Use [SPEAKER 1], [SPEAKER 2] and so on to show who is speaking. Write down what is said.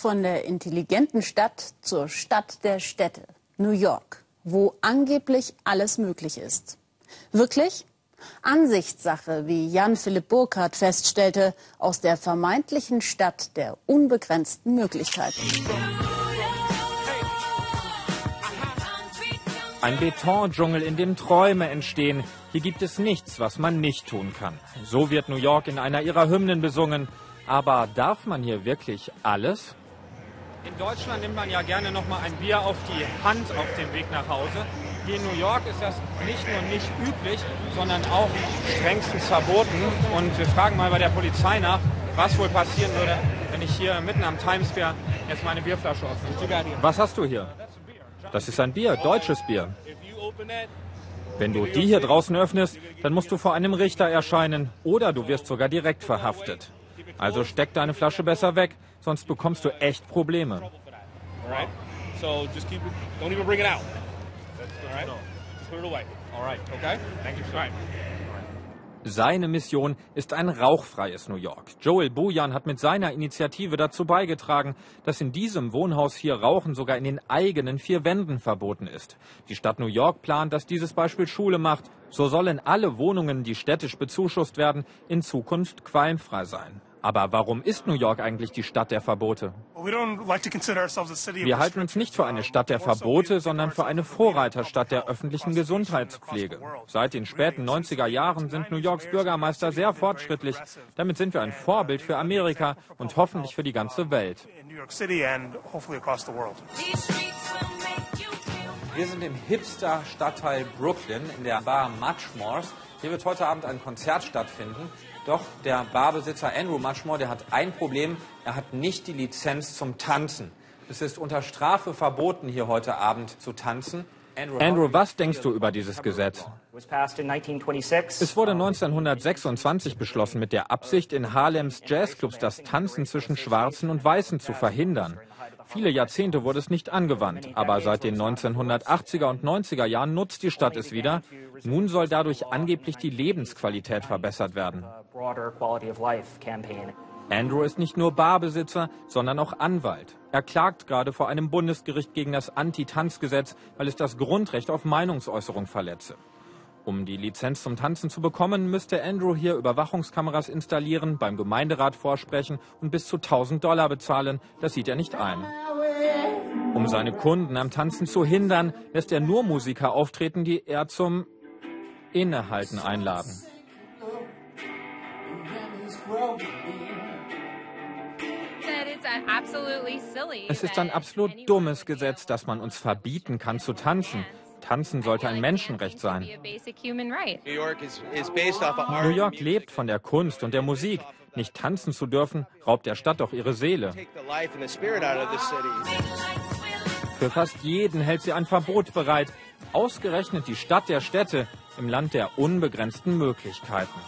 [SPEAKER 1] Von der intelligenten Stadt zur Stadt der Städte, New York, wo angeblich alles möglich ist. Wirklich? Ansichtssache, wie Jan-Philipp Burkhardt feststellte, aus der vermeintlichen Stadt der unbegrenzten Möglichkeiten.
[SPEAKER 2] Ein Betondschungel, in dem Träume entstehen. Hier gibt es nichts, was man nicht tun kann. So wird New York in einer ihrer Hymnen besungen. Aber darf man hier wirklich alles? In Deutschland nimmt man ja gerne noch mal ein Bier auf die Hand auf dem Weg nach Hause. Hier in New York ist das nicht nur nicht üblich, sondern auch strengstens verboten. Und wir fragen mal bei der Polizei nach, was wohl passieren würde, wenn ich hier mitten am Times Square jetzt meine Bierflasche öffne. Was hast du hier? Das ist ein Bier, deutsches Bier. Wenn du die hier draußen öffnest, dann musst du vor einem Richter erscheinen oder du wirst sogar direkt verhaftet. Also steck deine Flasche besser weg, sonst bekommst du echt Probleme. Seine Mission ist ein rauchfreies New York. Joel Bojan hat mit seiner Initiative dazu beigetragen, dass in diesem Wohnhaus hier Rauchen sogar in den eigenen vier Wänden verboten ist. Die Stadt New York plant, dass dieses Beispiel Schule macht. So sollen alle Wohnungen, die städtisch bezuschusst werden, in Zukunft qualmfrei sein. Aber warum ist New York eigentlich die Stadt der Verbote? Wir halten uns nicht für eine Stadt der Verbote, sondern für eine Vorreiterstadt der öffentlichen Gesundheitspflege. Seit den späten 90er Jahren sind New Yorks Bürgermeister sehr fortschrittlich. Damit sind wir ein Vorbild für Amerika und hoffentlich für die ganze Welt. Wir sind im Hipster-Stadtteil Brooklyn in der Bar Muchmores. Hier wird heute Abend ein Konzert stattfinden. Doch der Barbesitzer Andrew Muchmore, der hat ein Problem. Er hat nicht die Lizenz zum Tanzen. Es ist unter Strafe verboten, hier heute Abend zu tanzen. Andrew, was denkst du über dieses Gesetz? Es wurde 1926 beschlossen mit der Absicht, in Harlems Jazzclubs das Tanzen zwischen Schwarzen und Weißen zu verhindern. Viele Jahrzehnte wurde es nicht angewandt, aber seit den 1980er und 90er Jahren nutzt die Stadt es wieder. Nun soll dadurch angeblich die Lebensqualität verbessert werden. Andrew ist nicht nur Barbesitzer, sondern auch Anwalt. Er klagt gerade vor einem Bundesgericht gegen das Anti-Tanzgesetz, weil es das Grundrecht auf Meinungsäußerung verletze. Um die Lizenz zum Tanzen zu bekommen, müsste Andrew hier Überwachungskameras installieren, beim Gemeinderat vorsprechen und bis zu 1000 Dollar bezahlen. Das sieht er nicht ein. Um seine Kunden am Tanzen zu hindern, lässt er nur Musiker auftreten, die er zum Innehalten einladen. Es ist ein absolut dummes Gesetz, dass man uns verbieten kann zu tanzen. Tanzen sollte ein Menschenrecht sein. New York lebt von der Kunst und der Musik. Nicht tanzen zu dürfen, raubt der Stadt doch ihre Seele. Für fast jeden hält sie ein Verbot bereit. Ausgerechnet die Stadt der Städte im Land der unbegrenzten Möglichkeiten.